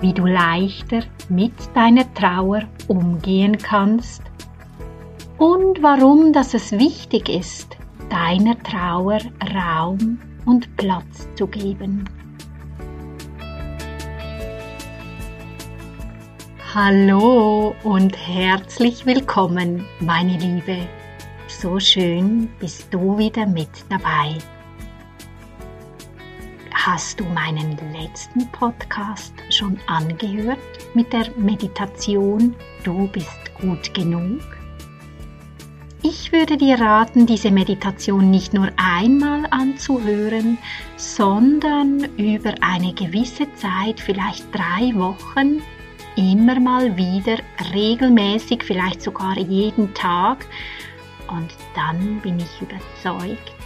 Wie du leichter mit deiner Trauer umgehen kannst und warum dass es wichtig ist, deiner Trauer Raum und Platz zu geben. Hallo und herzlich willkommen, meine Liebe. So schön bist du wieder mit dabei. Hast du meinen letzten Podcast schon angehört mit der Meditation Du bist gut genug? Ich würde dir raten, diese Meditation nicht nur einmal anzuhören, sondern über eine gewisse Zeit, vielleicht drei Wochen, immer mal wieder, regelmäßig, vielleicht sogar jeden Tag. Und dann bin ich überzeugt,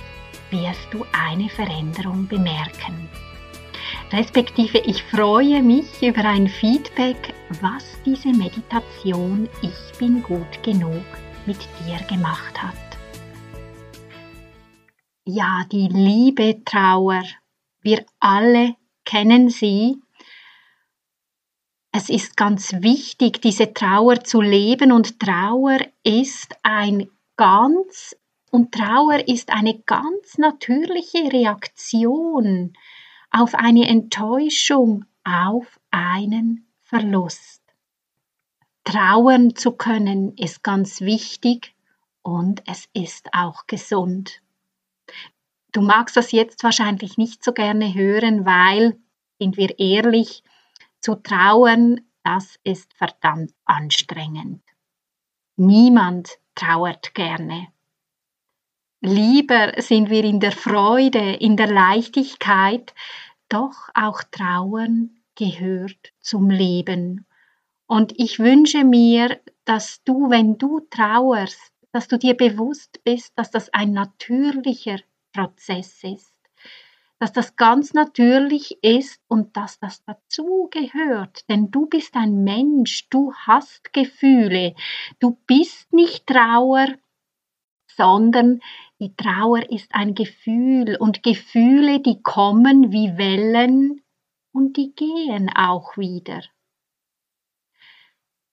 wirst du eine Veränderung bemerken. Respektive ich freue mich über ein Feedback, was diese Meditation Ich bin gut genug mit dir gemacht hat. Ja, die liebe Trauer, wir alle kennen sie. Es ist ganz wichtig, diese Trauer zu leben und Trauer ist ein ganz und Trauer ist eine ganz natürliche Reaktion auf eine Enttäuschung, auf einen Verlust. Trauern zu können ist ganz wichtig und es ist auch gesund. Du magst das jetzt wahrscheinlich nicht so gerne hören, weil, sind wir ehrlich, zu trauern, das ist verdammt anstrengend. Niemand trauert gerne. Lieber sind wir in der Freude, in der Leichtigkeit, doch auch Trauern gehört zum Leben. Und ich wünsche mir, dass du, wenn du trauerst, dass du dir bewusst bist, dass das ein natürlicher Prozess ist, dass das ganz natürlich ist und dass das dazu gehört. Denn du bist ein Mensch, du hast Gefühle, du bist nicht Trauer, sondern die Trauer ist ein Gefühl und Gefühle, die kommen wie Wellen und die gehen auch wieder.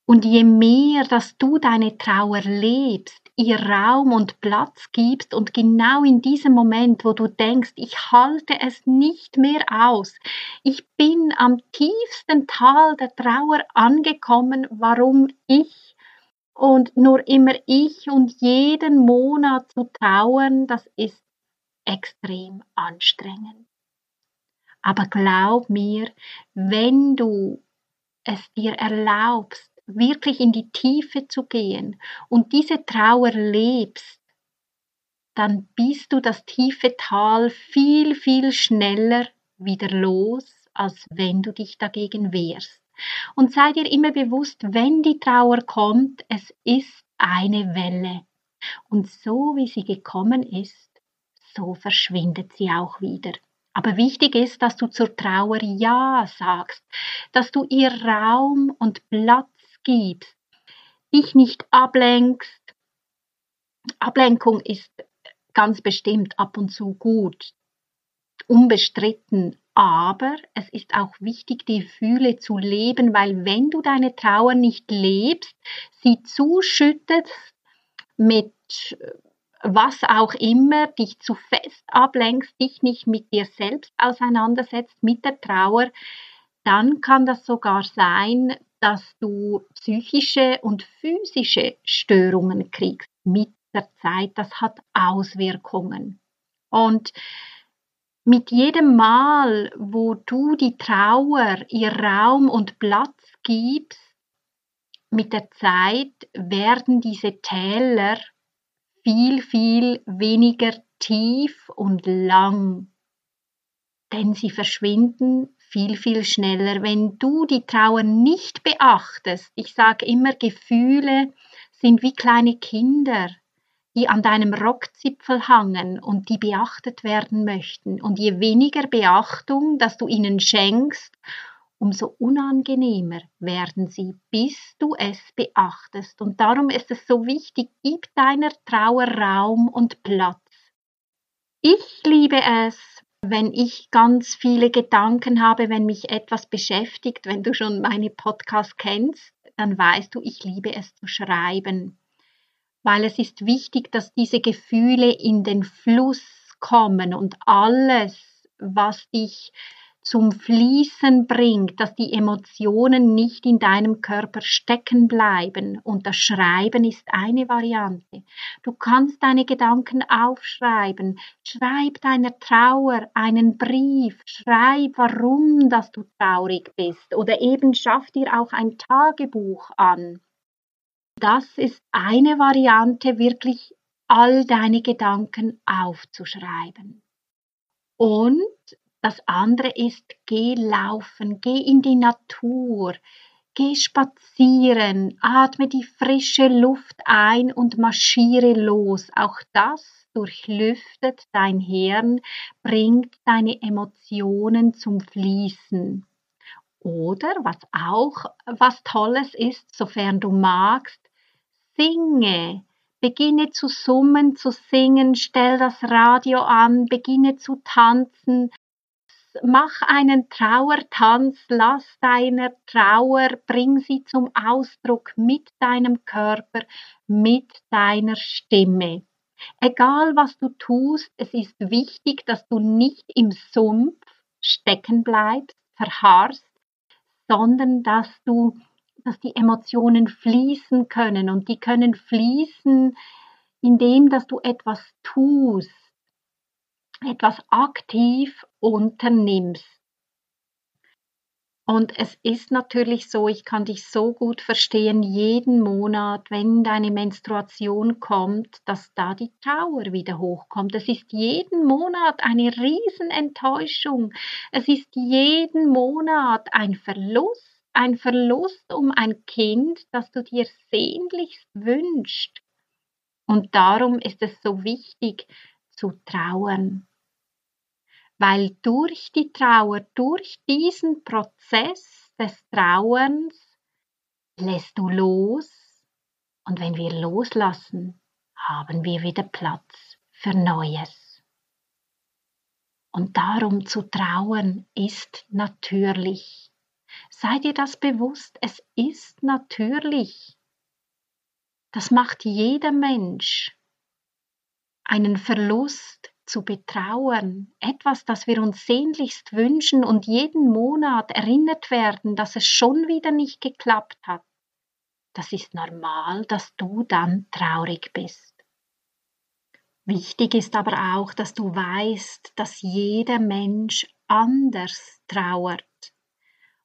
Und je mehr, dass du deine Trauer lebst, ihr Raum und Platz gibst und genau in diesem Moment, wo du denkst, ich halte es nicht mehr aus, ich bin am tiefsten Tal der Trauer angekommen, warum ich und nur immer ich und jeden Monat zu trauern, das ist extrem anstrengend. Aber glaub mir, wenn du es dir erlaubst, wirklich in die Tiefe zu gehen und diese Trauer lebst, dann bist du das tiefe Tal viel, viel schneller wieder los, als wenn du dich dagegen wehrst. Und sei dir immer bewusst, wenn die Trauer kommt, es ist eine Welle. Und so wie sie gekommen ist, so verschwindet sie auch wieder. Aber wichtig ist, dass du zur Trauer Ja sagst, dass du ihr Raum und Platz gibst, dich nicht ablenkst. Ablenkung ist ganz bestimmt ab und zu gut, unbestritten, aber es ist auch wichtig, die Gefühle zu leben, weil wenn du deine Trauer nicht lebst, sie zuschüttest mit äh, was auch immer, dich zu fest ablenkst, dich nicht mit dir selbst auseinandersetzt, mit der Trauer, dann kann das sogar sein, dass du psychische und physische Störungen kriegst mit der Zeit. Das hat Auswirkungen. Und mit jedem Mal, wo du die Trauer ihr Raum und Platz gibst, mit der Zeit werden diese Täler viel, viel weniger tief und lang, denn sie verschwinden viel, viel schneller, wenn du die Trauer nicht beachtest. Ich sage immer, Gefühle sind wie kleine Kinder, die an deinem Rockzipfel hangen und die beachtet werden möchten. Und je weniger Beachtung, dass du ihnen schenkst, umso unangenehmer werden sie, bis du es beachtest. Und darum ist es so wichtig, gib deiner Trauer Raum und Platz. Ich liebe es, wenn ich ganz viele Gedanken habe, wenn mich etwas beschäftigt, wenn du schon meine Podcasts kennst, dann weißt du, ich liebe es zu schreiben, weil es ist wichtig, dass diese Gefühle in den Fluss kommen und alles, was dich zum Fließen bringt, dass die Emotionen nicht in deinem Körper stecken bleiben. Und das Schreiben ist eine Variante. Du kannst deine Gedanken aufschreiben. Schreib deiner Trauer einen Brief. Schreib, warum, dass du traurig bist. Oder eben schaff dir auch ein Tagebuch an. Das ist eine Variante, wirklich all deine Gedanken aufzuschreiben. Und das andere ist, geh laufen, geh in die Natur, geh spazieren, atme die frische Luft ein und marschiere los. Auch das durchlüftet dein Hirn, bringt deine Emotionen zum Fließen. Oder was auch was Tolles ist, sofern du magst, singe, beginne zu summen, zu singen, stell das Radio an, beginne zu tanzen, mach einen Trauertanz, lass deiner Trauer, bring sie zum Ausdruck mit deinem Körper, mit deiner Stimme. Egal was du tust, es ist wichtig, dass du nicht im Sumpf stecken bleibst, verharrst, sondern dass du, dass die Emotionen fließen können und die können fließen, indem dass du etwas tust, etwas aktiv unternimmst. Und es ist natürlich so, ich kann dich so gut verstehen, jeden Monat, wenn deine Menstruation kommt, dass da die Trauer wieder hochkommt. Es ist jeden Monat eine Riesenenttäuschung. Es ist jeden Monat ein Verlust, ein Verlust um ein Kind, das du dir sehnlichst wünschst. Und darum ist es so wichtig zu trauern weil durch die Trauer, durch diesen Prozess des Trauerns lässt du los und wenn wir loslassen, haben wir wieder Platz für Neues. Und darum zu trauern ist natürlich. Sei dir das bewusst, es ist natürlich. Das macht jeder Mensch. Einen Verlust zu betrauern, etwas, das wir uns sehnlichst wünschen und jeden Monat erinnert werden, dass es schon wieder nicht geklappt hat, das ist normal, dass du dann traurig bist. Wichtig ist aber auch, dass du weißt, dass jeder Mensch anders trauert.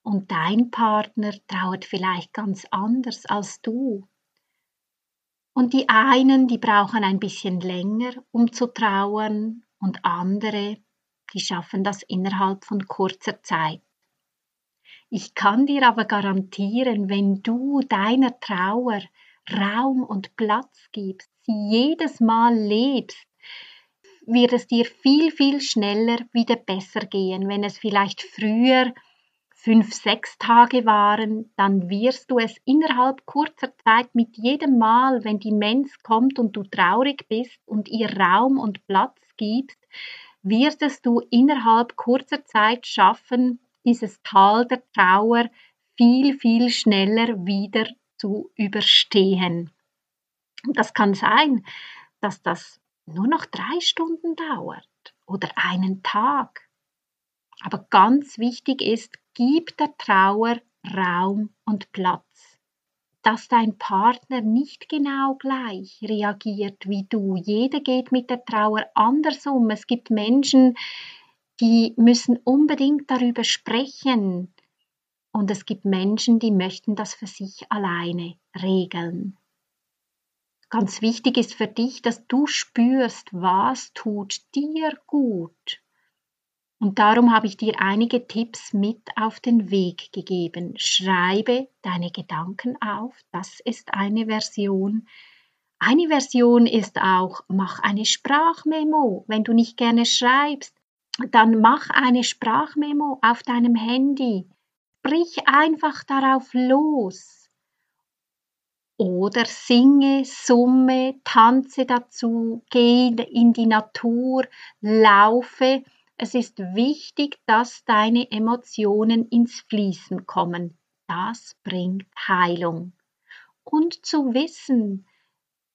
Und dein Partner trauert vielleicht ganz anders als du. Und die einen, die brauchen ein bisschen länger, um zu trauern, und andere, die schaffen das innerhalb von kurzer Zeit. Ich kann dir aber garantieren, wenn du deiner Trauer Raum und Platz gibst, sie jedes Mal lebst, wird es dir viel, viel schneller wieder besser gehen. Wenn es vielleicht früher fünf, sechs Tage waren, dann wirst du es innerhalb kurzer Zeit mit jedem Mal, wenn die Mens kommt und du traurig bist und ihr Raum und Platz gibst, wirst du innerhalb kurzer Zeit schaffen, dieses Tal der Trauer viel, viel schneller wieder zu überstehen. Das kann sein, dass das nur noch drei Stunden dauert oder einen Tag. Aber ganz wichtig ist, Gib der Trauer Raum und Platz. Dass dein Partner nicht genau gleich reagiert wie du. Jeder geht mit der Trauer anders um. Es gibt Menschen, die müssen unbedingt darüber sprechen. Und es gibt Menschen, die möchten das für sich alleine regeln. Ganz wichtig ist für dich, dass du spürst, was tut dir gut Und darum habe ich dir einige Tipps mit auf den Weg gegeben. Schreibe deine Gedanken auf. Das ist eine Version. Eine Version ist auch, mach eine Sprachmemo. Wenn du nicht gerne schreibst, dann mach eine Sprachmemo auf deinem Handy. Brich einfach darauf los. Oder singe, summe, tanze dazu, geh in die Natur, laufe. Es ist wichtig, dass deine Emotionen ins Fließen kommen. Das bringt Heilung. Und zu wissen,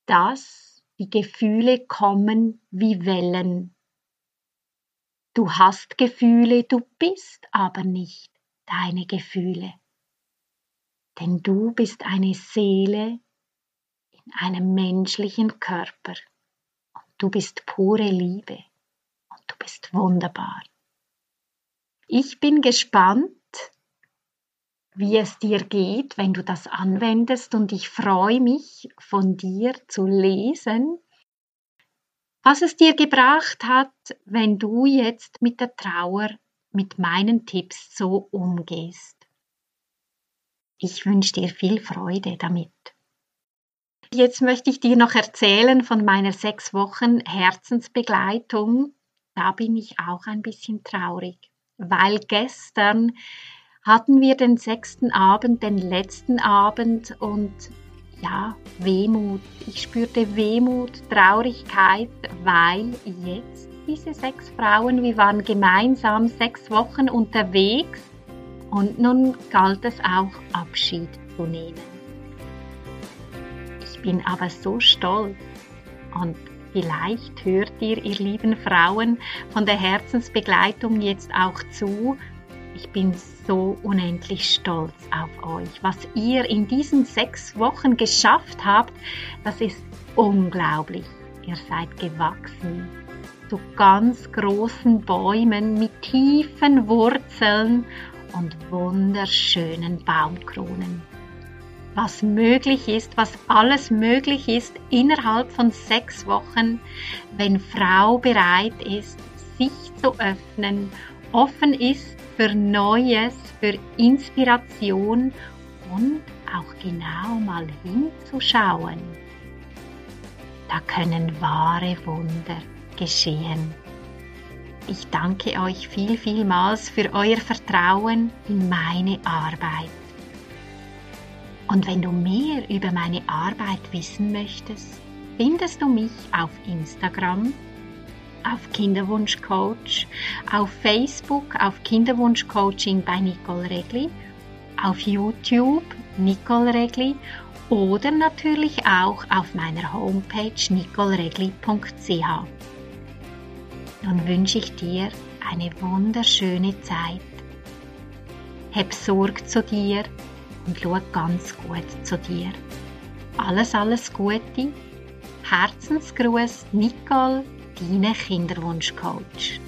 dass die Gefühle kommen wie Wellen. Du hast Gefühle, du bist aber nicht deine Gefühle. Denn du bist eine Seele in einem menschlichen Körper. Und du bist pure Liebe. Du bist wunderbar. Ich bin gespannt, wie es dir geht, wenn du das anwendest und ich freue mich von dir zu lesen, was es dir gebracht hat, wenn du jetzt mit der Trauer mit meinen Tipps so umgehst. Ich wünsche dir viel Freude damit. Jetzt möchte ich dir noch erzählen von meiner sechs Wochen Herzensbegleitung. Da bin ich auch ein bisschen traurig, weil gestern hatten wir den sechsten Abend, den letzten Abend und ja, Wehmut. Ich spürte Wehmut, Traurigkeit, weil jetzt diese sechs Frauen, wir waren gemeinsam sechs Wochen unterwegs und nun galt es auch Abschied zu nehmen. Ich bin aber so stolz und vielleicht hört ihr, ihr lieben Frauen, von der Herzensbegleitung jetzt auch zu ich bin so unendlich stolz auf euch. Was ihr in diesen sechs Wochen geschafft habt, das ist unglaublich. Ihr seid gewachsen zu ganz großen Bäumen mit tiefen Wurzeln und wunderschönen Baumkronen. Was möglich ist, was alles möglich ist innerhalb von sechs Wochen, wenn Frau bereit ist, sich zu öffnen, offen ist für Neues, für Inspiration und auch genau mal hinzuschauen. Da können wahre Wunder geschehen. Ich danke euch viel, vielmals für euer Vertrauen in meine Arbeit. Und wenn du mehr über meine Arbeit wissen möchtest, findest du mich auf Instagram auf Kinderwunschcoach, auf Facebook auf Kinderwunschcoaching bei Nicole Regli, auf YouTube Nicole Regli oder natürlich auch auf meiner Homepage nicoleregli.ch. Nun wünsche ich dir eine wunderschöne Zeit. Hab Sorge zu dir und schau ganz gut zu dir. Alles, alles Gute. Herzensgruß, Nicole deine Kinderwunschcoach.